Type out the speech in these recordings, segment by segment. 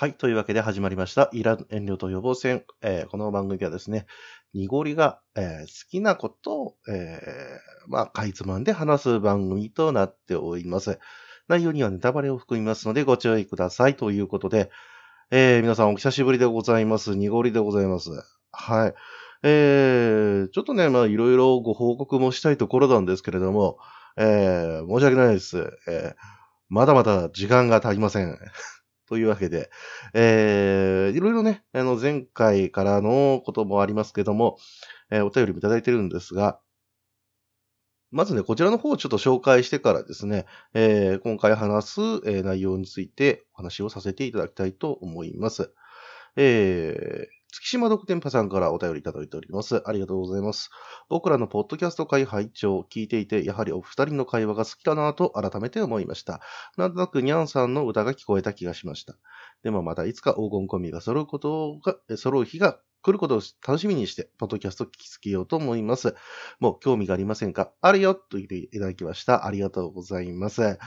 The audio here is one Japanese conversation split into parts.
はい。というわけで始まりました。イラン遠慮と予防戦。えー、この番組はですね、濁りが、えー、好きなことを、えー、まあ、かいつまんで話す番組となっております。内容にはネタバレを含みますのでご注意ください。ということで、え、皆さんお久しぶりでございます。濁りでございます。はい。えー、ちょっとね、まあ、いろいろご報告もしたいところなんですけれども、え、申し訳ないです。え、まだまだ時間が足りません。というわけで、えー、いろいろね、あの、前回からのこともありますけども、えー、お便りもいただいてるんですが、まずね、こちらの方をちょっと紹介してからですね、えー、今回話す、えー、内容についてお話をさせていただきたいと思います。えー、月島独天パさんからお便りいただいております。ありがとうございます。僕らのポッドキャスト会拝聴聞いていて、やはりお二人の会話が好きだなと改めて思いました。なんとなくニャンさんの歌が聞こえた気がしました。でもまたいつか黄金コンビが揃うことが、揃う日が来ることを楽しみにして、ポッドキャスト聞きつけようと思います。もう興味がありませんか？あるよと言っていただきました。ありがとうございます。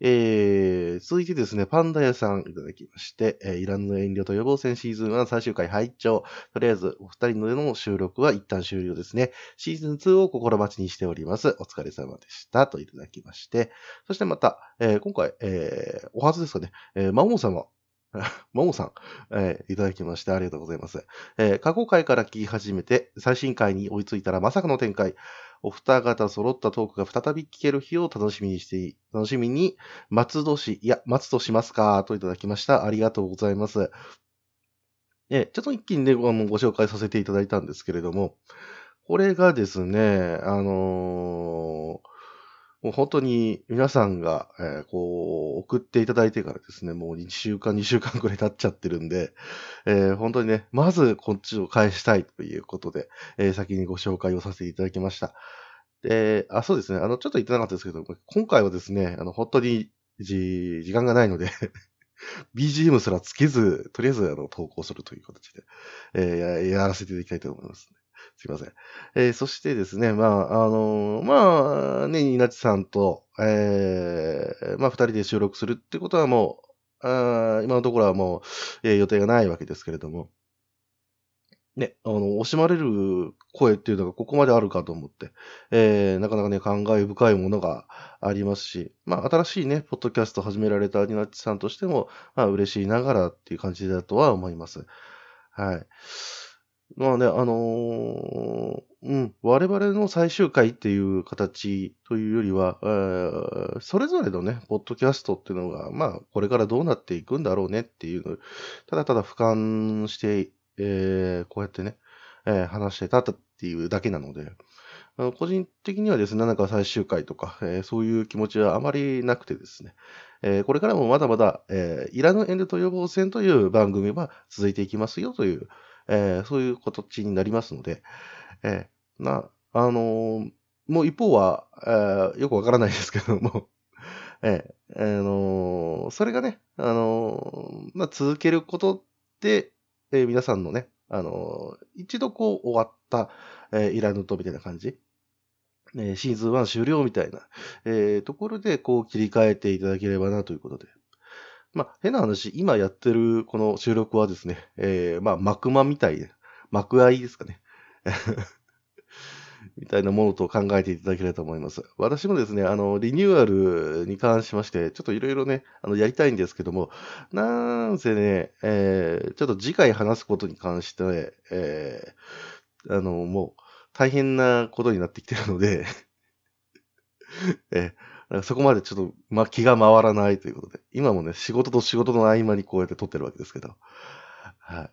えー、続いてですね、パンダ屋さんいただきまして、えー、イランの遠慮と予防戦シーズン1最終回拝聴とりあえず、お二人のでの収録は一旦終了ですね。シーズン2を心待ちにしております。お疲れ様でした。といただきまして、そしてまた、えー、今回、えー、お初ですかね、えー、魔王様、ももさん、えー、いただきましてありがとうございます。えー、過去回から聞き始めて、最新回に追いついたらまさかの展開。お二方揃ったトークが再び聞ける日を楽しみにして、楽しみに、松戸市、いや、松戸しますか、といただきました。ありがとうございます。え、ちょっと一気にね、ご紹介させていただいたんですけれども、これがですね、あのーもう本当に皆さんが、えー、こう、送っていただいてからですね、もう1週間、2週間くらい経っちゃってるんで、えー、本当にね、まずこっちを返したいということで、えー、先にご紹介をさせていただきました。で、あ、そうですね、あの、ちょっと言ってなかったですけど、今回はですね、あの、本当にじ、時間がないので BGM すらつけず、とりあえず、あの、投稿するという形で、えー、やらせていただきたいと思います、ね。すいません。えー、そしてですね、まあ、あのー、まあ、ね、稲地さんと、えー、まあ、二人で収録するってことはもう、あ今のところはもう、えー、予定がないわけですけれども、ね、あの、惜しまれる声っていうのがここまであるかと思って、えー、なかなかね、感慨深いものがありますし、まあ、新しいね、ポッドキャスト始められたニナッチさんとしても、まあ、嬉しいながらっていう感じだとは思います。はい。まあね、あのー、うん、我々の最終回っていう形というよりは、えー、それぞれのね、ポッドキャストっていうのが、まあ、これからどうなっていくんだろうねっていうのただただ俯瞰して、えー、こうやってね、えー、話してたっていうだけなので、個人的にはですね、なんか最終回とか、えー、そういう気持ちはあまりなくてですね、えー、これからもまだまだ、えー、いらぬエンデと予防戦という番組は続いていきますよという、えー、そういう形になりますので、えー、な、あのー、もう一方は、えー、よくわからないですけども、えー、あの、それがね、あの、まあ、続けることで、えー、皆さんのね、あの、一度こう終わった、えー、イラヌトみたいな感じ、え、シーズン1終了みたいな、えー、ところでこう切り替えていただければなということで、まあ、変な話、今やってるこの収録はですね、えー、まあ、幕間みたいで、幕愛ですかね。みたいなものと考えていただければと思います。私もですね、あの、リニューアルに関しまして、ちょっといろいろね、あの、やりたいんですけども、なんせね、えー、ちょっと次回話すことに関して、えー、あの、もう、大変なことになってきてるので えーそこまでちょっと、ま、気が回らないということで、今もね、仕事と仕事の合間にこうやって撮ってるわけですけど、はい。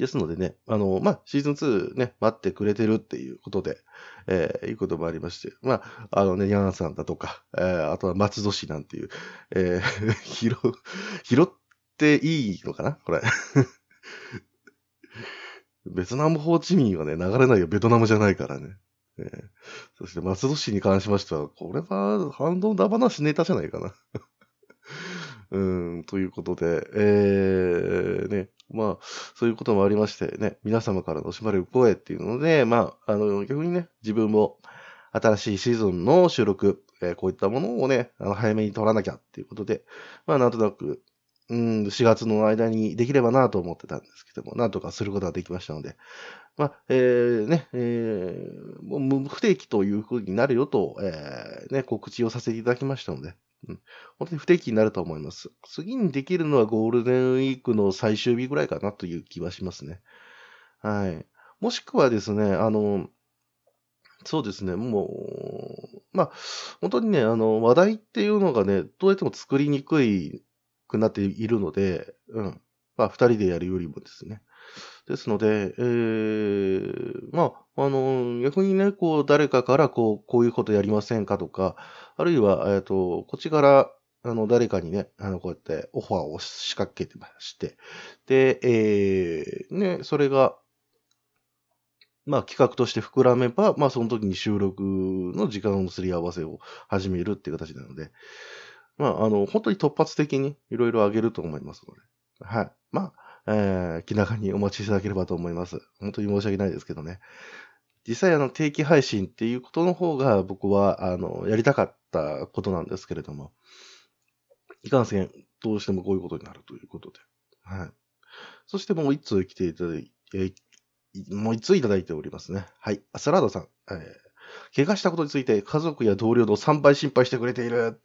ですのでね、あの、まあ、シーズン2ね、待ってくれてるっていうことで、えー、いうこともありまして、まあ、あのね、ヤンさんだとか、えー、あとは松戸市なんていう、えー、拾、拾っていいのかな？これ。ベトナムホーチミンはね、流れないよ。ベトナムじゃないからね。えー、そして松戸市に関しましては、これは反動だ話ネタじゃないかな。うん、ということで、えー、ね、まあ、そういうこともありましてね、皆様からの惜しまれる声っていうので、まあ、あの、逆にね、自分も新しいシーズンの収録、えー、こういったものをね、あの早めに撮らなきゃっていうことで、まあ、なんとなく、うん、4月の間にできればなと思ってたんですけども、なんとかすることができましたので、まあ、えー、ね、えー、もう不定期というふうになるよと、えー、ね、告知をさせていただきましたので、うん、本当に不定期になると思います。次にできるのはゴールデンウィークの最終日ぐらいかなという気はしますね。はい。もしくはですね、あの、そうですね、もう、まあ、本当にね、あの、話題っていうのがね、どうやっても作りにくいくなっているので、うん。まあ、二人でやるよりもですね。ですので、えー、まあ、あの、逆にね、こう、誰かから、こう、こういうことやりませんかとか、あるいは、えっ、ー、と、こっちから、あの、誰かにね、あの、こうやってオファーを仕掛けてまして、で、えー、ね、それが、まあ、企画として膨らめば、まあ、その時に収録の時間のすり合わせを始めるっていう形なので、まあ、あの、本当に突発的にいろいろあげると思いますので、はい。まあ、えー、気長にお待ちいただければと思います。本当に申し訳ないですけどね。実際、あの、定期配信っていうことの方が僕は、あの、やりたかったことなんですけれども、いかんせん、どうしてもこういうことになるということで。はい。そしてもう一通来ていただいて、もう一通いただいておりますね。はい。アスラーダさん。えー、怪我したことについて家族や同僚の3倍心配してくれている。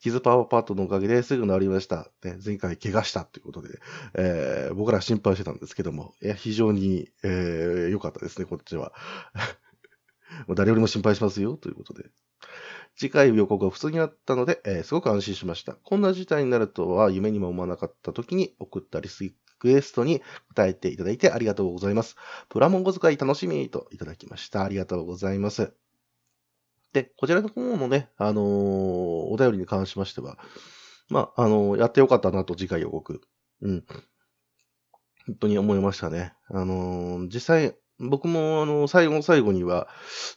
傷パワーパートのおかげですぐ治りました。ね、前回怪我したということで、えー、僕ら心配してたんですけども、いや非常に、えー、かったですね、こっちは。誰よりも心配しますよ、ということで。次回予告が普通になったので、えー、すごく安心しました。こんな事態になるとは夢にも思わなかった時に送ったリスクエストに答えていただいてありがとうございます。プラモン小遣い楽しみといただきました。ありがとうございます。で、こちらの方のね、あのー、お便りに関しましては、まあ、あのー、やってよかったなと次回予告。うん。本当に思いましたね。あのー、実際、僕も、あの、最後の最後には、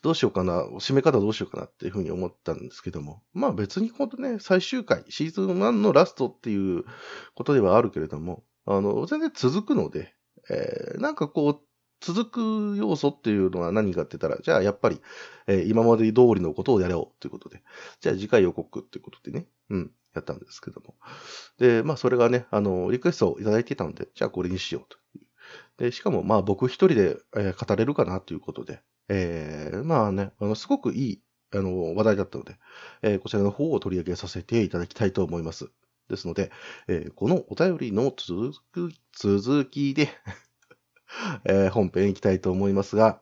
どうしようかな、締め方どうしようかなっていうふうに思ったんですけども、まあ別に本当ね、最終回、シーズン1のラストっていうことではあるけれども、あの、全然続くので、えー、なんかこう、続く要素っていうのは何かって言ったら、じゃあやっぱり、えー、今まで通りのことをやろうということで、じゃあ次回予告っていうことでね、うん、やったんですけども。で、まあそれがね、あの、リクエストをいただいていたので、じゃあこれにしようと。で、しかもまあ僕一人で、えー、語れるかなということで、えー、まあね、あの、すごくいい、あの、話題だったので、えー、こちらの方を取り上げさせていただきたいと思います。ですので、えー、このお便りの続く、続きで えー、本編行きたいと思いますが、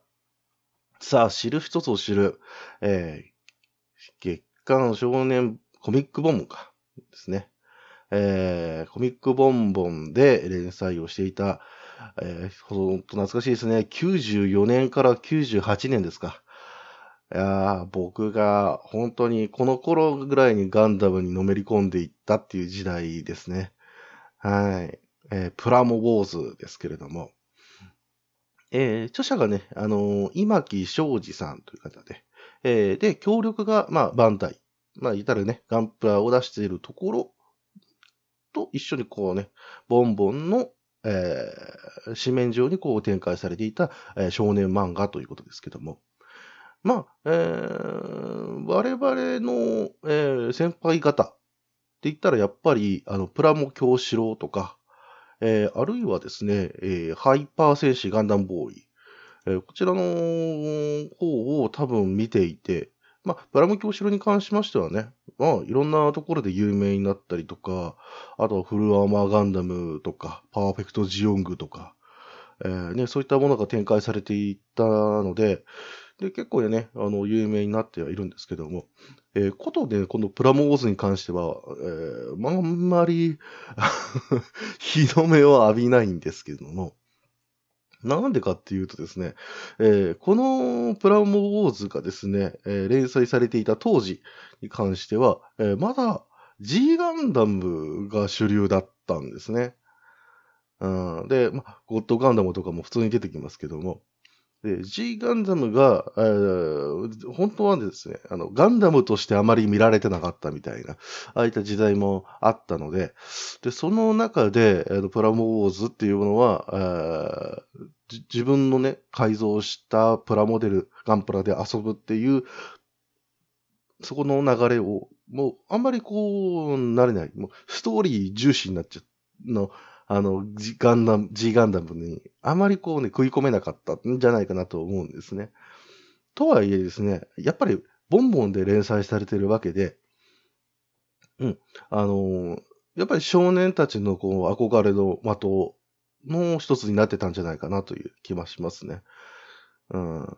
さあ、知る一つを知る、えー、月刊少年コミックボンボンか、ですね。えー、コミックボンボンで連載をしていた、えー、ほんと懐かしいですね。94年から98年ですか。いや僕が本当にこの頃ぐらいにガンダムにのめり込んでいったっていう時代ですね。はい。えー、プラモウォーズですけれども。えー、著者がね、あのー、今木昌司さんという方で、えー、で、協力が、まあ、バンダイ。まあ、いたらね、ガンプラを出しているところと一緒にこうね、ボンボンの、えー、紙面上にこう展開されていた、えー、少年漫画ということですけども。まあ、えー、我々の、えー、先輩方って言ったらやっぱり、あの、プラモ教師郎とか、えー、あるいはですね、えー、ハイパー戦士ガンダムボーイ、えー、こちらの方を多分見ていて、まあ、プラム教城に関しましてはね、まあ、いろんなところで有名になったりとか、あとはフルアーマーガンダムとか、パーフェクトジオングとか、えー、ね、そういったものが展開されていったので、で、結構ね、あの、有名になってはいるんですけども、えー、ことで、このプラモウォーズに関しては、えー、まあ、んまり 日の目を浴びないんですけども、なんでかっていうとですね、えー、このプラモウォーズがですね、えー、連載されていた当時に関しては、えー、まだ G ガンダムが主流だったんですね。うん、で、ま、ゴッドガンダムとかも普通に出てきますけども、で、G ガンダムが、えー、本当はですね、あの、ガンダムとしてあまり見られてなかったみたいな、ああいった時代もあったので、で、その中で、えー、プラモウォーズっていうものは、えー、自分のね、改造したプラモデル、ガンプラで遊ぶっていう、そこの流れを、もう、あんまりこう、なれない。もう、ストーリー重視になっちゃの、あの、G ガンダム、G ガンダムに、あまりこうね、食い込めなかったんじゃないかなと思うんですね。とはいえですね、やっぱり、ボンボンで連載されてるわけで、うん、あの、やっぱり少年たちのこう、憧れの的の一つになってたんじゃないかなという気はしますね。うん。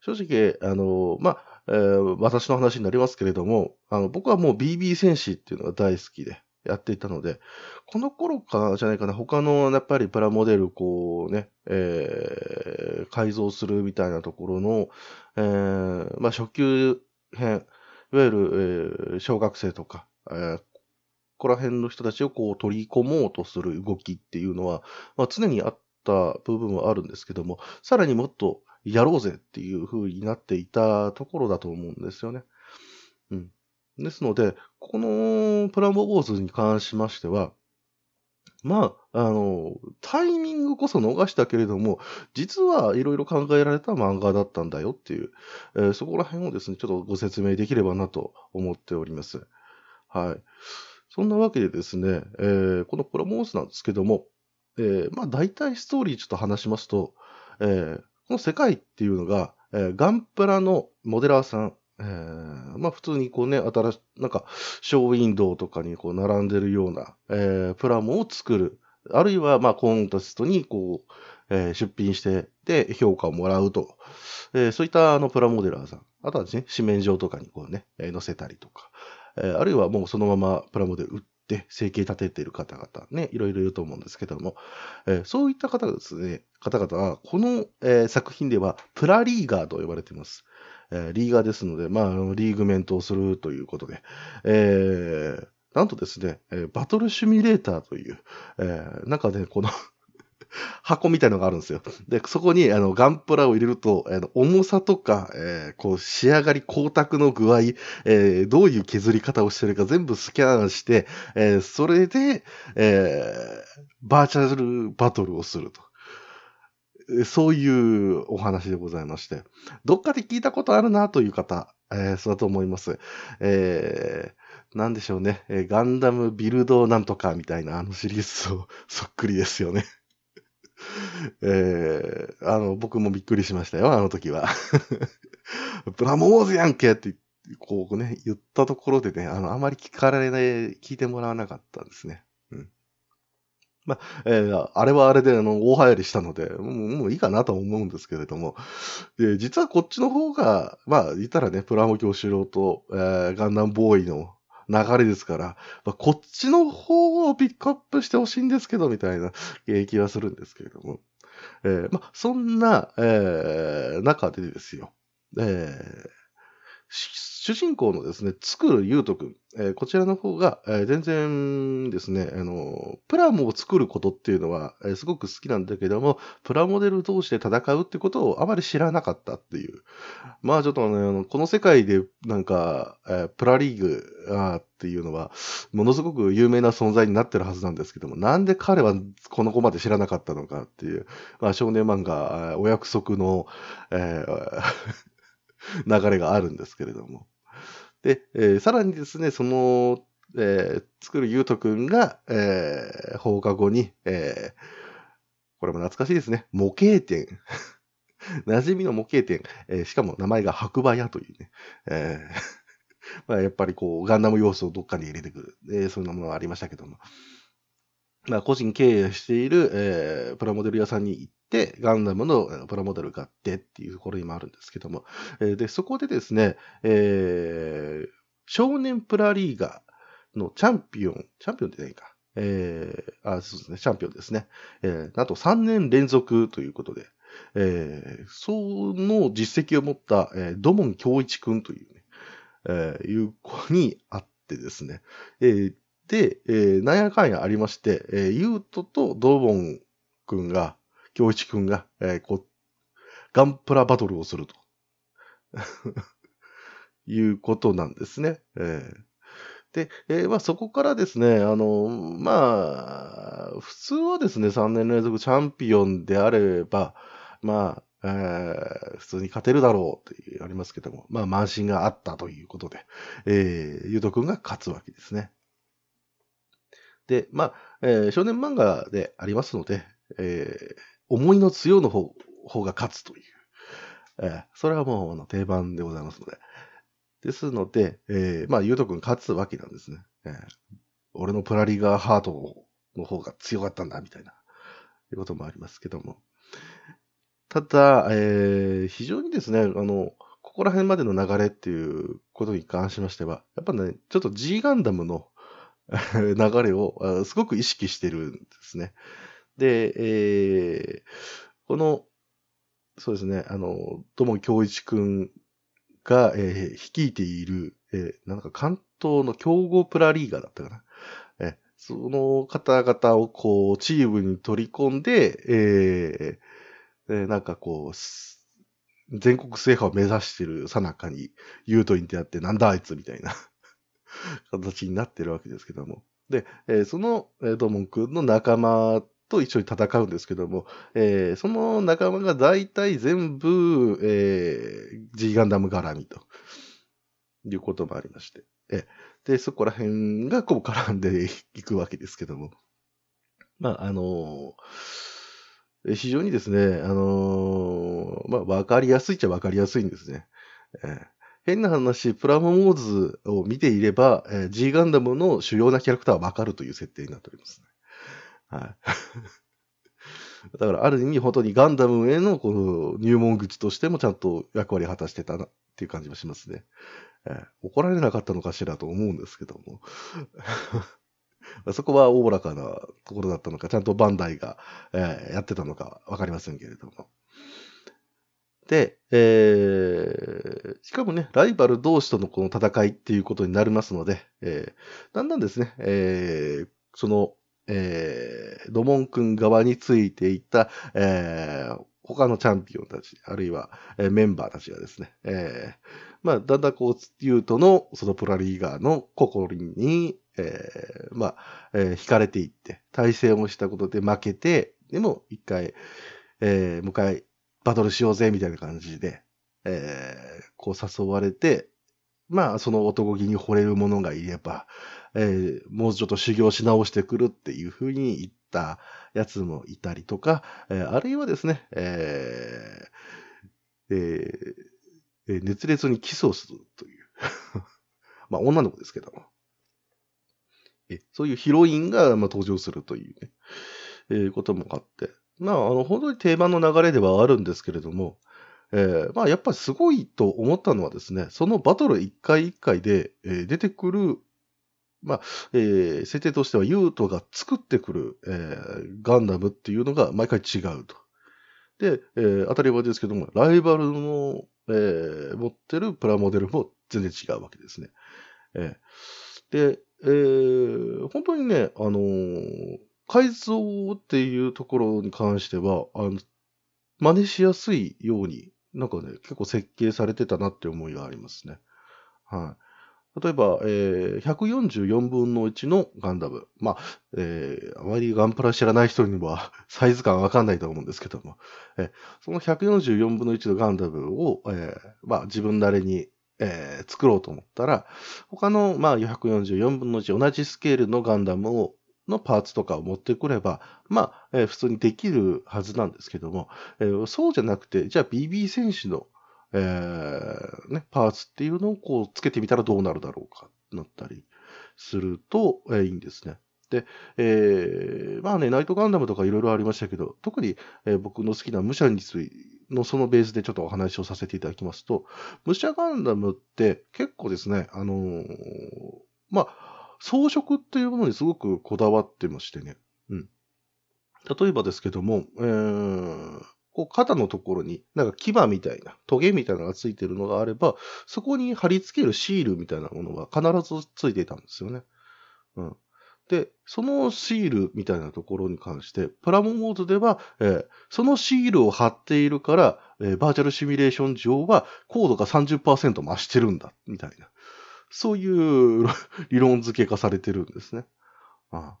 正直、あの、まあ、えー、私の話になりますけれども、あの、僕はもう BB 戦士っていうのが大好きでやっていたので、この頃かじゃないかな、他のやっぱりプラモデル、こうね、えー、改造するみたいなところの、えー、まあ、初級編、いわゆる、えー、小学生とか、えー、ここら辺の人たちをこう取り込もうとする動きっていうのは、まあ、常にあった部分はあるんですけども、さらにもっとやろうぜっていう風になっていたところだと思うんですよね。ですので、このプラモボーズに関しましては、まあ、あの、タイミングこそ逃したけれども、実はいろいろ考えられた漫画だったんだよっていう、えー、そこら辺をですね、ちょっとご説明できればなと思っております。はい。そんなわけでですね、えー、このプロモースなんですけども、えー、まあ大体ストーリーちょっと話しますと、えー、この世界っていうのが、えー、ガンプラのモデラーさん、えー、まあ普通にこうね、新し、なんか、ショーウィンドウとかにこう並んでるような、えー、プラモを作る。あるいは、まあコンテストにこう、えー、出品して、で、評価をもらうと。えー、そういったあのプラモデラーさん。あとはですね、紙面上とかにこうね、えー、載せたりとか。えー、あるいはもうそのままプラモデル売って生計立てている方々ね、いろいろいると思うんですけども、えー、そういった方ですね、方々は、この、えー、作品ではプラリーガーと呼ばれています。え、リーガーですので、まあ、リーグメントをするということで、えー、なんとですね、バトルシミュレーターという、えー、中でこの箱みたいのがあるんですよ。で、そこに、あの、ガンプラを入れると、あの、重さとか、えー、こう、仕上がり、光沢の具合、えー、どういう削り方をしてるか全部スキャンして、えー、それで、え、バーチャルバトルをすると。そういうお話でございまして、どっかで聞いたことあるなという方、えー、そうだと思います。えー、なんでしょうね、えガンダムビルドなんとかみたいなあのシリーズとそっくりですよね。えー、あの、僕もびっくりしましたよ、あの時は。プラモーズやんけってこうね、言ったところでね、あの、あまり聞かれない、聞いてもらわなかったんですね。まあ、えー、あれはあれで、あの、大流行りしたので、もうもういいかなと思うんですけれども、で実はこっちの方が、まあ、言ったらね、プラモ教師郎と、えー、ガンダムボーイの流れですから、まあ、こっちの方をピックアップしてほしいんですけど、みたいなえ気はするんですけれども。えー、まあ、そんな、えー、中でですよ。えー、主人公のですね、作るゆうとくん、えー、こちらの方が、えー、全然ですね、あの、プラモを作ることっていうのは、えー、すごく好きなんだけども、プラモデル同士で戦うってことをあまり知らなかったっていう。まあちょっと、あのこの世界でなんか、えー、プラリーグあーっていうのは、ものすごく有名な存在になってるはずなんですけども、なんで彼はこの子まで知らなかったのかっていう、まあ少年漫画、お約束の、えー 流れがあるんですけれども。で、えー、さらにですね、その、えー、作るゆうとくんが、えー、放課後に、えー、これも懐かしいですね。模型店。馴染みの模型店。えー、しかも名前が白馬屋というね。えー まあ、やっぱりこう、ガンダム要素をどっかに入れてくる。え、そんなものがありましたけども。まあ、個人経営している、えー、プラモデル屋さんに行って、ガンダムのプラモデル買ってっていうところにもあるんですけども、え、で、そこでですね、えー、少年プラリーガーのチャンピオン、チャンピオンってないか。えー、あ、そうですね、チャンピオンですね。えー、あと3年連続ということで、えー、その実績を持った、えー、ドモン京一くんというね、えー、いう子に会ってですね、えー、で、えー、なんやかんやありまして、えー、ゆうととドボンくんが、京一くんが、えー、こう、ガンプラバトルをすると。いうことなんですね。えー、で、えー、まあそこからですね、あの、まあ、普通はですね、3年連続チャンピオンであれば、まあ、えー、普通に勝てるだろうってありますけども、まあ、慢心があったということで、えー、ゆうとくんが勝つわけですね。で、まあ、えー少年漫画でありますので、えー思いの強の方方が勝つという、えーそれはもうあの定番でございますので。ですので、えーまあ、ゆうとくん勝つわけなんですね。えー俺のプラリガーハートの方が強かったんだ、みたいな、いうこともありますけども。ただ、えー非常にですね、あの、ここら辺までの流れっていうことに関しましては、やっぱね、ちょっと G ガンダムの流れをあすごく意識してるんですね。で、えーこの、そうですね、あの、友京一くんが、えー率いている、えーなんか関東の強豪プラリーガーだったかな。えーその方々をこう、チームに取り込んで、えーえーなんかこう、全国制覇を目指してるさなかに、ユートインってやって、なんだあいつみたいな 形になってるわけですけども。で、えーその、えードモン君の仲間と一緒に戦うんですけども、えーその仲間が大体全部、えー、G ガンダム絡みということもありまして。えーで、そこら辺がこう絡んでいくわけですけども。まあ、あのー非常にですね、あのーまあ、わかりやすいっちゃわかりやすいんですね。えー変な話、プラモモーズを見ていれば、えー G ガンダムの主要なキャラクターはわかるという設定になっておりますね。はい。だから、ある意味、本当にガンダムへのこの入門口としてもちゃんと役割果たしてたなっていう感じもしますね。えー怒られなかったのかしらと思うんですけども。そこはおおらかなところだったのか、ちゃんとバンダイが、えーやってたのかわかりませんけれども。で、えーしかもね、ライバル同士とのこの戦いっていうことになりますので、えーだんだんですね、えーその、えードモン君側についていた、えー他のチャンピオンたち、あるいは、えーメンバーたちがですね、えーまあ、だんだんこう、ユートの、そのプラリーガーの心に、えーまあ、えー惹かれていって、対戦をしたことで負けて、でも一回、えーもう一回バトルしようぜ、みたいな感じで、えーこう誘われて、まあ、その男気に惚れる者がいれば、えーもうちょっと修行し直してくるっていうふうに言ったやつもいたりとか、えーあるいはですね、えーえーえー熱烈にキスをするという。まあ、女の子ですけども。えそういうヒロインが、まあ、登場するというね、えーこともあって。まあ、あの、本当に定番の流れではあるんですけれども、えーまあ、やっぱりすごいと思ったのはですね、そのバトル一回一回で、えー出てくる、まあ、えー設定としてはユートが作ってくる、えーガンダムっていうのが毎回違うと。で、えー当たり前ですけども、ライバルの、えー持ってるプラモデルも全然違うわけですね。えーで、えー本当にね、あのー改造っていうところに関しては、あの、真似しやすいように、なんかね、結構設計されてたなって思いがありますね。はい。例えば、えー144分の1のガンダム。まあ、えーあまりガンプラ知らない人には サイズ感わかんないと思うんですけども、えーその144分の1のガンダムを、えーまあ、自分なりに、えー作ろうと思ったら、他の、まあ、144分の1、同じスケールのガンダムを、のパーツとかを持ってくれば、まあ、えー普通にできるはずなんですけども、えーそうじゃなくて、じゃあ BB 戦士の、えーね、パーツっていうのをこうつけてみたらどうなるだろうか、なったりすると、えーいいんですね。で、えーまあね、ナイトガンダムとかいろいろありましたけど、特に、えー僕の好きな武者についのそのベースでちょっとお話をさせていただきますと、武者ガンダムって結構ですね、あのーまあ、装飾っていうものにすごくこだわってましてね。うん。例えばですけども、えー、こう肩のところになんか牙みたいな、トゲみたいなのがついてるのがあれば、そこに貼り付けるシールみたいなものが必ずついていたんですよね。うん。で、そのシールみたいなところに関して、プラモモードでは、えーそのシールを貼っているから、えーバーチャルシミュレーション上は高度が30%増してるんだ、みたいな。そういう 理論付け化されてるんですね。ああ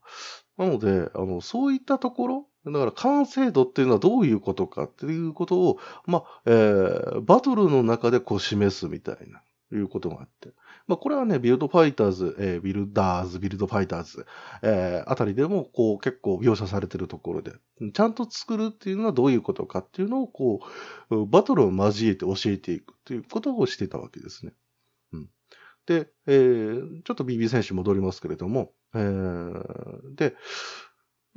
なので、あの、そういったところ、だから完成度っていうのはどういうことかっていうことを、まあ、えーバトルの中でこう示すみたいないうことがあって。まあ、これはね、ビルドファイターズ、えー、ビルダーズ、ビルドファイターズ、えー、あたりでも、こう、結構描写されてるところで、ちゃんと作るっていうのはどういうことかっていうのを、こう、バトルを交えて教えていくということをしてたわけですね。うん。で、えー、ちょっと BB 選手戻りますけれども、えー、で、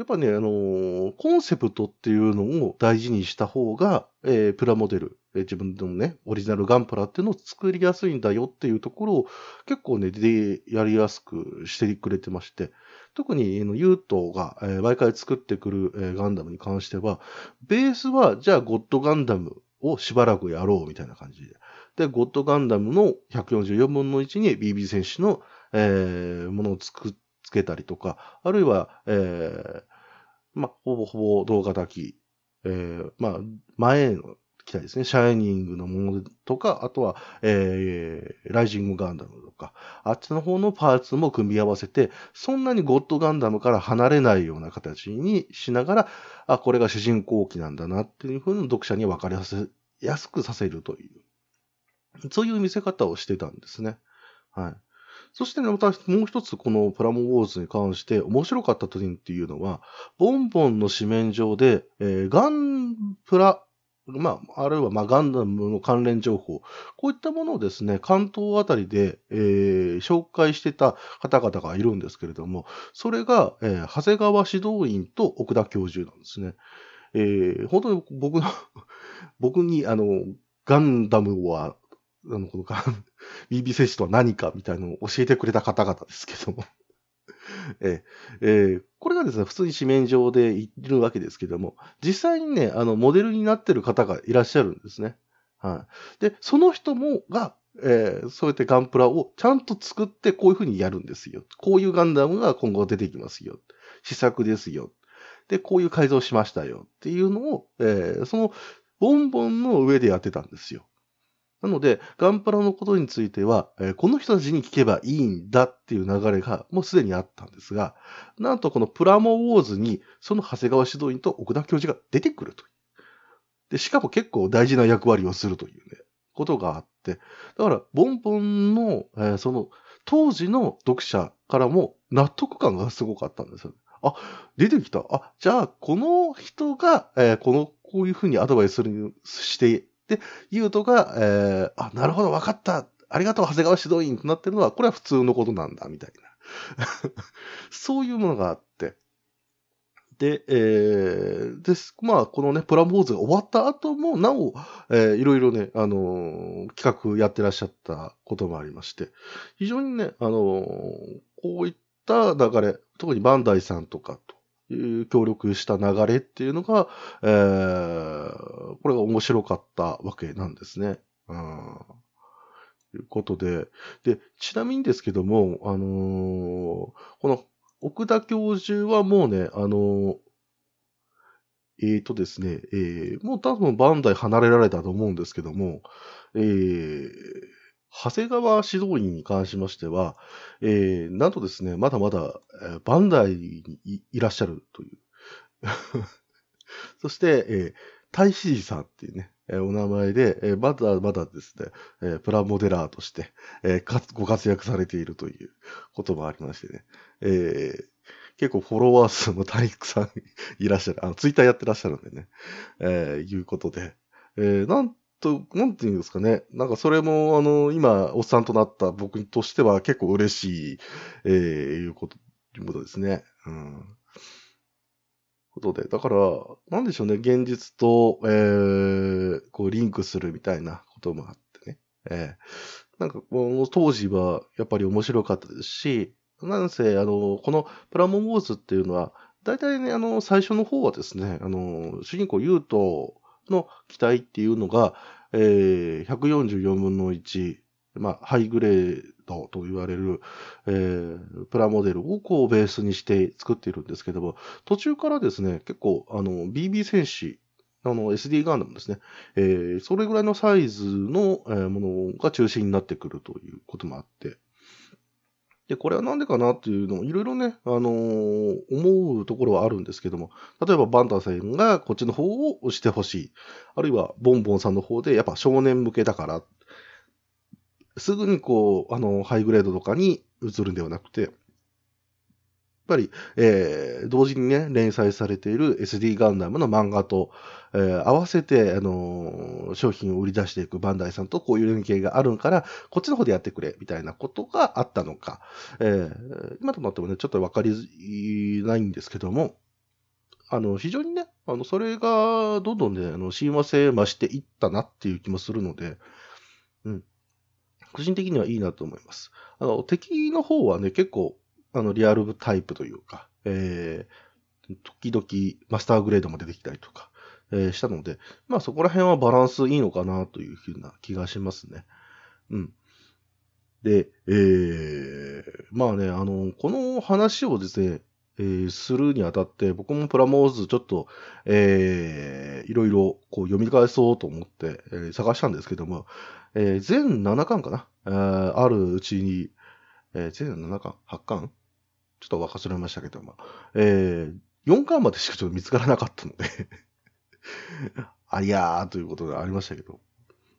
やっぱね、あのー、コンセプトっていうのを大事にした方が、えー、プラモデル、えー、自分のね、オリジナルガンプラっていうのを作りやすいんだよっていうところを結構ね、で、やりやすくしてくれてまして、特に、ユートが、えー、毎回作ってくる、えー、ガンダムに関しては、ベースは、じゃあゴッドガンダムをしばらくやろうみたいな感じで。で、ゴッドガンダムの144分の1に BB 戦士の、えー、ものを作っつけたりとか、あるいは、えー、まあ、ほぼほぼ動画だき、えー、まあ、前の機体ですね。シャイニングのものとか、あとは、えー、ライジングガンダムとか、あっちの方のパーツも組み合わせて、そんなにゴッドガンダムから離れないような形にしながら、あ、これが主人公機なんだなっていうふうに読者に分かりやすやすくさせるという、そういう見せ方をしてたんですね。はい。そしてね、またもう一つこのプラモウォーズに関して面白かった点っていうのは、ボンボンの紙面上で、えー、ガンプラ、まあ、あるいは、まあ、ガンダムの関連情報、こういったものをですね、関東あたりで、えー、紹介してた方々がいるんですけれども、それが、えー、長谷川指導員と奥田教授なんですね。えー、本当に僕の僕に、あの、ガンダムはあの、この BB 戦士とは何かみたいなのを教えてくれた方々ですけども ええー、これがですね、普通に紙面上でいるわけですけども、実際にね、あの、モデルになってる方がいらっしゃるんですね。はい。で、その人も、が、えー、そうやってガンプラをちゃんと作ってこういうふうにやるんですよ。こういうガンダムが今後出てきますよ。試作ですよ。で、こういう改造しましたよ。っていうのを、えー、その、ボンボンの上でやってたんですよ。なので、ガンプラのことについては、えー、この人たちに聞けばいいんだっていう流れがもうすでにあったんですが、なんとこのプラモウォーズに、その長谷川指導員と奥田教授が出てくるという。で、しかも結構大事な役割をするというね、ことがあって、だから、ボンボンの、えー、その、当時の読者からも納得感がすごかったんですよ。あ、出てきた。あ、じゃあ、この人が、えー、この、こういうふうにアドバイスするしてで、ユウトが、えー、あ、なるほど、わかった。ありがとう、長谷川指導員となってるのは、これは普通のことなんだ、みたいな。そういうものがあって。で、えー、です。まあ、このね、プラモーズが終わった後も、なお、えー、いろいろね、あのー、企画やってらっしゃったこともありまして、非常にね、あのー、こういった流れ、特にバンダイさんとかと、協力した流れっていうのが、えー、これが面白かったわけなんですね。うん。ということで、で、ちなみにですけども、あのー、この奥田教授はもうね、あのー、えーとですね、えー、もう多分バンダイ離れられたと思うんですけども、えー、長谷川指導員に関しましては、えー、なんとですね、まだまだ、えー、バンダイにいらっしゃるという。そして、えー、大志寺さんっていうね、えー、お名前で、えー、まだまだですね、えー、プラモデラーとして、えー、かご活躍されているということもありましてね、えー、結構フォロワー数も大工さんいらっしゃる、あの、ツイッターやってらっしゃるんでね、えー、いうことで、えー、なんと、なんていうんですかね。なんかそれも、あの、今、おっさんとなった僕としては結構嬉しい、えー、いうこと、いうことですね。うん。ことで、だから、なんでしょうね。現実と、えー、こう、リンクするみたいなこともあってね。えー、なんか、この当時は、やっぱり面白かったですし、なんせ、あの、このプラモンウォーズっていうのは、大体ね、あの、最初の方はですね、あの、主人公ユートの機体っていうのが、えー、144分の1、まあ、ハイグレードと言われる、えー、プラモデルをこうベースにして作っているんですけども、途中からですね、結構、あの、BB 戦士、あの、SD ガンダムですね、えー、それぐらいのサイズの、えー、ものが中心になってくるということもあって、で、これはなんでかなっていうのもいろいろね、あのー、思うところはあるんですけども、例えばバンタさんがこっちの方を押してほしい。あるいはボンボンさんの方でやっぱ少年向けだから。すぐにこう、あの、ハイグレードとかに移るんではなくて、っぱり、えー、同時にね、連載されている SD ガンダムの漫画と、えー、合わせて、あのー、商品を売り出していくバンダイさんとこういう連携があるから、こっちの方でやってくれ、みたいなことがあったのか、えー、今となってもね、ちょっとわかりないんですけども、あの、非常にね、あの、それが、どんどんね、あの、親和性増していったなっていう気もするので、うん。個人的にはいいなと思います。あの、敵の方はね、結構、あの、リアルタイプというか、えー、時々マスターグレードも出てきたりとか、えー、したので、まあそこら辺はバランスいいのかなというふうな気がしますね。うん。で、えー、まあね、あの、この話をですね、えー、するにあたって、僕もプラモーズちょっと、えー、いろいろこう読み返そうと思って、えー、探したんですけども、えー、全7巻かな、えー、あるうちに、えー、全7巻 ?8 巻？ちょっと忘れましたけども、えー、4巻までしかちょっと見つからなかったので。ありゃーということがありましたけど、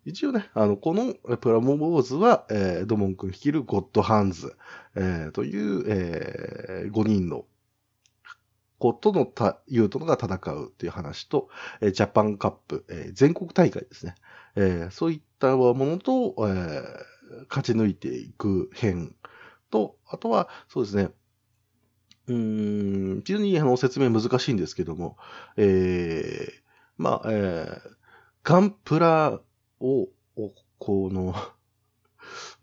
一応ね、あの、このプラモボーズは、えー、ドモン君率いるゴッドハンズ、えー、という、えー、5人の子とのた、ユートが戦うっていう話と、えー、ジャパンカップ、えー、全国大会ですね。えー、そういったものと、えー、勝ち抜いていく編と、あとは、そうですね、うん、非常にあの説明難しいんですけども、えー、まあ、えー、ガンプラを、この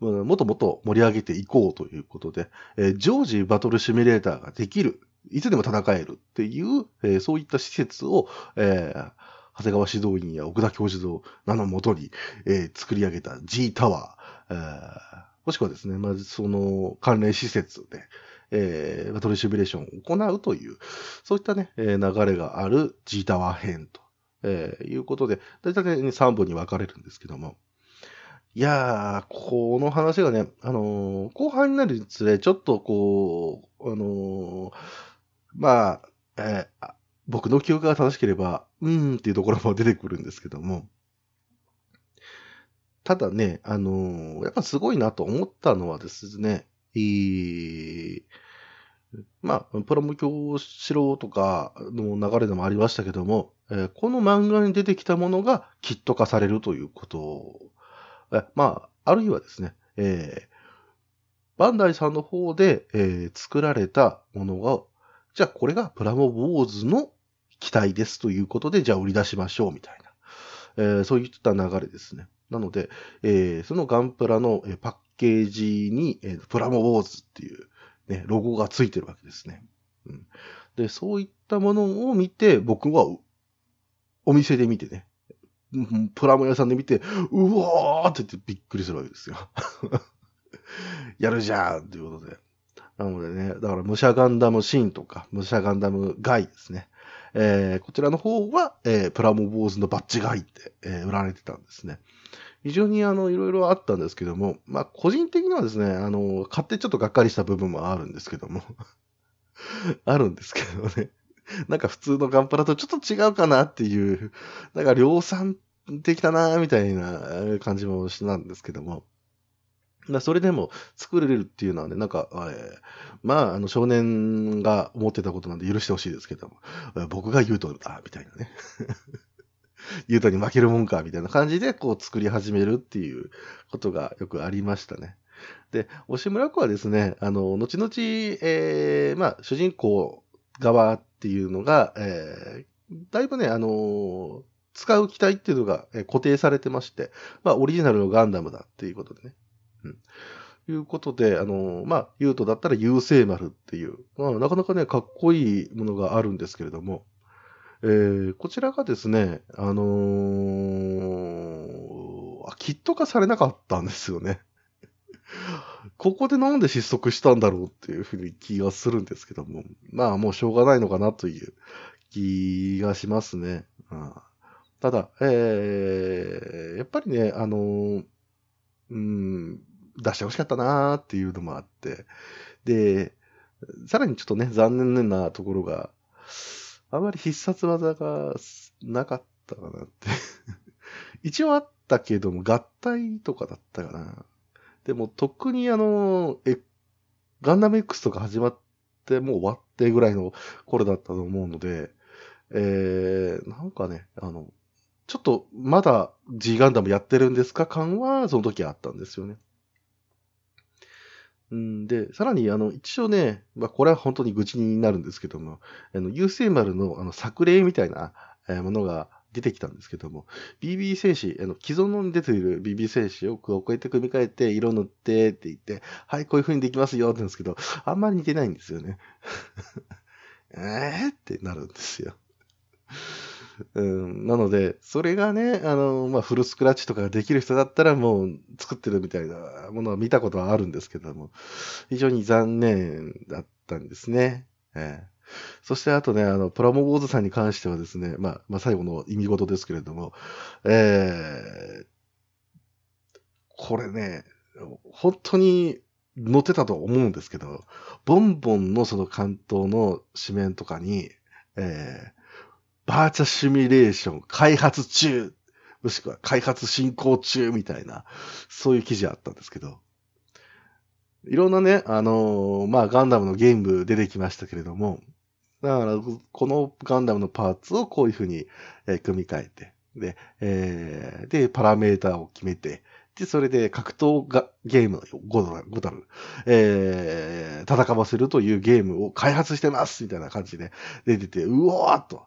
もっともっと盛り上げていこうということで、えー、常時バトルシミュレーターができるいつでも戦えるっていう、えー、そういった施設を、えー、長谷川指導員や奥田教授の名のもとに、えー、作り上げた G タワー、えー、もしくはですね、まずその関連施設で、えー、バトルシミュレーションを行うという、そういったね、えー、流れがある G タワー編と、えー、いうことで、大体、ね、3本に分かれるんですけども、いやー、この話がね、あのー、後半になるにつれ、ちょっとこう、あのー、まあ、えー、僕の記憶が正しければ、うーんっていうところも出てくるんですけども、ただね、あの、やっぱすごいなと思ったのはですね、えー、まあ、プラモ教しろとかの流れでもありましたけども、えー、この漫画に出てきたものがキット化されるということえまあ、あるいはですね、えー、バンダイさんの方で、えー、作られたものがじゃあこれがプラモボーズの機体ですということで、じゃあ売り出しましょうみたいな、えー、そういった流れですね。なので、えー、そのガンプラのパッケージに、えー、プラモボーズっていう、ね、ロゴがついてるわけですね。うん、で、そういったものを見て、僕はお店で見てね、プラモ屋さんで見て、うわーって言ってびっくりするわけですよ。やるじゃんということで。なのでね、だから武者ガンダムシーンとか、武者ガンダムガイですね。えー、こちらの方は、えー、プラモ坊主のバッジガイって、えー、売られてたんですね。非常にあの、いろいろあったんですけども、まあ、個人的にはですね、あの、買ってちょっとがっかりした部分もあるんですけども。あるんですけどね。なんか普通のガンプラとちょっと違うかなっていう、なんか量産的だなみたいな感じもしたんですけども。それでも作れるっていうのはね、なんか、えー、まあ、あの少年が思ってたことなんで許してほしいですけども、僕が言うとだ、みたいなね。言うとに負けるもんか、みたいな感じで、こう作り始めるっていうことがよくありましたね。で、押村子はですね、あの、後々、えー、まあ、主人公側っていうのが、えー、だいぶね、あの使う機体っていうのが固定されてまして、まあ、オリジナルのガンダムだっていうことでね。うん。いうことで、あの、まあ、ユートだったら優勢丸っていう、まあ、なかなかね、かっこいいものがあるんですけれども、えー、こちらがですね、あのー、キット化されなかったんですよね。ここでなんで失速したんだろうっていうふうに気がするんですけども、まあもうしょうがないのかなという気がしますね。ただ、えー、やっぱりね、あのー、うん、出してほしかったなーっていうのもあって、で、さらにちょっとね、残念なところが、あまり必殺技がなかったかなって 一応あったけども、合体とかだったかな。でも、特にあの、え、ガンダム X とか始まってもう終わってぐらいの頃だったと思うので、えー、なんかね、あの、ちょっとまだ G ガンダムやってるんですか感はその時あったんですよね。うんで、さらに、あの、一応ね、まあ、これは本当に愚痴になるんですけども、あの、優勢丸の、あの、作例みたいな、えものが出てきたんですけども、BB 戦士、あの、既存のに出ている BB 戦士をこうやって組み替えて、色塗ってって言って、はい、こういう風にできますよって言うんですけど、あんまり似てないんですよね。えーってなるんですよ。うん、なので、それがね、あの、まあ、フルスクラッチとかができる人だったらもう作ってるみたいなものは見たことはあるんですけども、非常に残念だったんですね。えー、そしてあとね、あの、プラモボーズさんに関してはですね、まあ、まあ、最後の意味事ですけれども、えー、これね、本当に載ってたと思うんですけど、ボンボンのその関東の紙面とかに、えー、バーチャシミュレーション開発中、もしくは開発進行中みたいな、そういう記事あったんですけど、いろんなね、あのー、まあ、ガンダムのゲーム出てきましたけれども、だから、このガンダムのパーツをこういうふうに、え、組み替えて、で、えー、で、パラメーターを決めて、で、それで格闘がゲームを5ドル、えー、戦わせるというゲームを開発してますみたいな感じで出てて、うおーっと、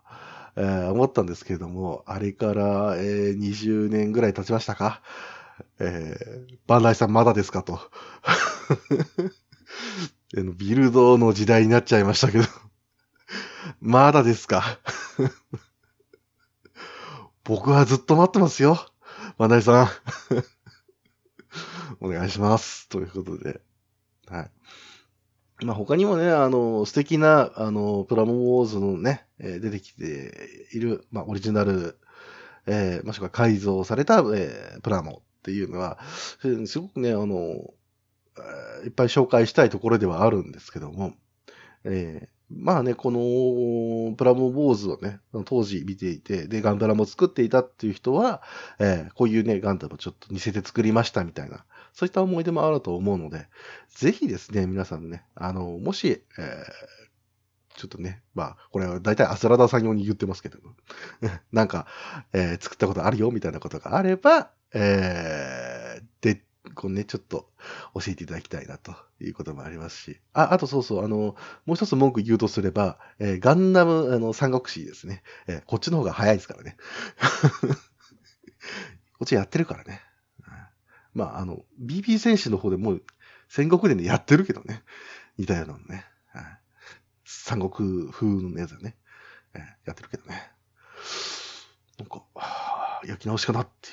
えー、思ったんですけれども、あれから、えー、20年ぐらい経ちましたか？えー、バンダイさんまだですかと。ビルドの時代になっちゃいましたけど。まだですか？僕はずっと待ってますよ。バンダイさん。お願いします。ということで。はい。まあ、他にもね、あの、素敵な、あの、プラモウォーズのね、え、出てきている、まあ、オリジナル、えー、もしくは改造された、えー、プラモっていうのは、すごくね、あの、いっぱい紹介したいところではあるんですけども、えー、まあね、このプラモ坊主をね、当時見ていて、で、ガンダラも作っていたっていう人は、えー、こういうね、ガンダムちょっと似せて作りましたみたいな、そういった思い出もあると思うので、ぜひですね、皆さんね、あの、もし、えー、ちょっとね、まあ、これは大体アスラダさん用に言ってますけども、なんか、えー、作ったことあるよみたいなことがあれば、えー、で、こうね、ちょっと教えていただきたいなということもありますし。あ、あとそうそう、あの、もう一つ文句言うとすれば、えー、ガンダム、あの、三国志ですね。えー、こっちの方が早いですからね。こっちやってるからね。まあ、あの、BB 戦士の方でもう戦国伝でやってるけどね。似たようなのね。三国風のやつだね、えー、やってるけどね。なんか、焼き直しかなってい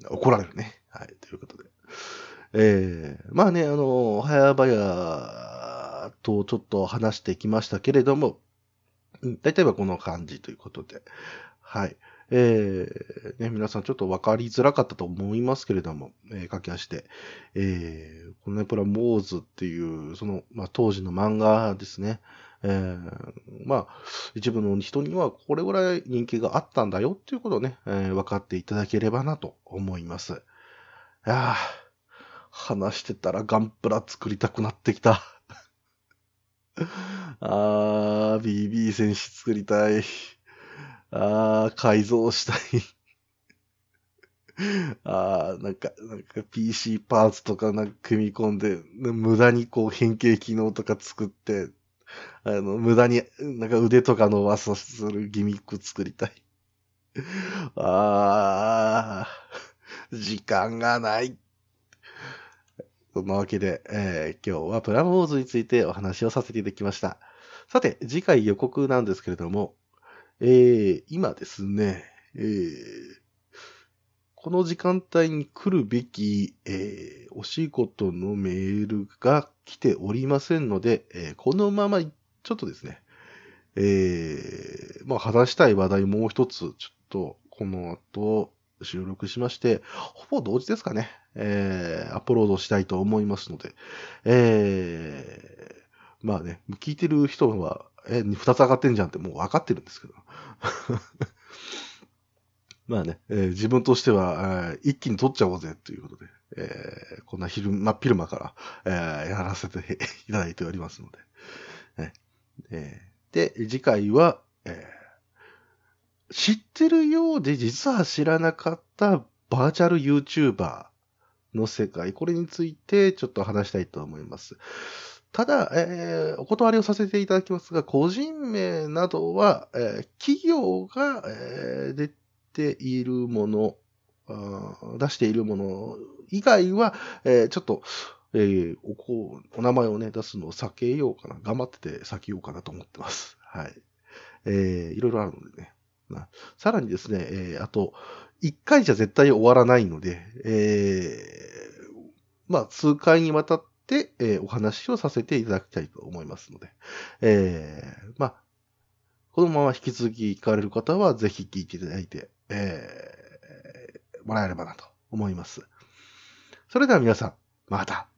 うね。怒られるね。はい、ということで。えー、まあね、あの、早々とちょっと話してきましたけれども、大体はこの感じということで、はい。えー、ね、皆さんちょっと分かりづらかったと思いますけれども、えー、駆け足で、えー、このね、プラモーズっていう、その、まあ、当時の漫画ですね。えー、まあ、一部の人にはこれぐらい人気があったんだよっていうことをね、えー、分かっていただければなと思います。いや話してたらガンプラ作りたくなってきた。あー、BB 戦士作りたい。ああ、改造したい。ああ、なんか、なんか PC パーツとかなんか組み込んで、無駄にこう変形機能とか作って、あの、無駄になんか腕とか伸ばさするギミック作りたい。ああ、時間がない。そんなわけで、えー、今日はプラモーズについてお話をさせていただきました。さて、次回予告なんですけれども、えー、今ですね、えー、この時間帯に来るべき、えー、お仕事のメールが来ておりませんので、えー、このままちょっとですね、えー、まあ話したい話題もう一つ、ちょっとこの後収録しまして、ほぼ同時ですかね、えー、アップロードしたいと思いますので、えー、まあね、聞いてる人は、え、二つ上がってんじゃんってもう分かってるんですけど。まあね、えー、自分としては、え一気に取っちゃおうぜということで、えー、こんな昼、真っ昼間から、え、やらせていただいておりますので。ねえ、で、次回は、え、知ってるようで実は知らなかったバーチャル YouTuber の世界、これについてちょっと話したいと思います。ただ、えー、お断りをさせていただきますが、個人名などは、えー、企業が、えー、出ているもの、出しているもの以外は、えー、ちょっと、えー、おこ、お名前をね、出すのを避けようかな。頑張ってて避けようかなと思ってます。はい。えー、いろいろあるのでね。さらにですね、えー、あと、一回じゃ絶対終わらないので、えー、まあ、数回にわたって、えー、お話をさせていただきたいと思いますので、えー、まあ、このまま引き続き聞かれる方は、ぜひ聞いていただいて、えー、もらえればなと思います。それでは皆さん、また。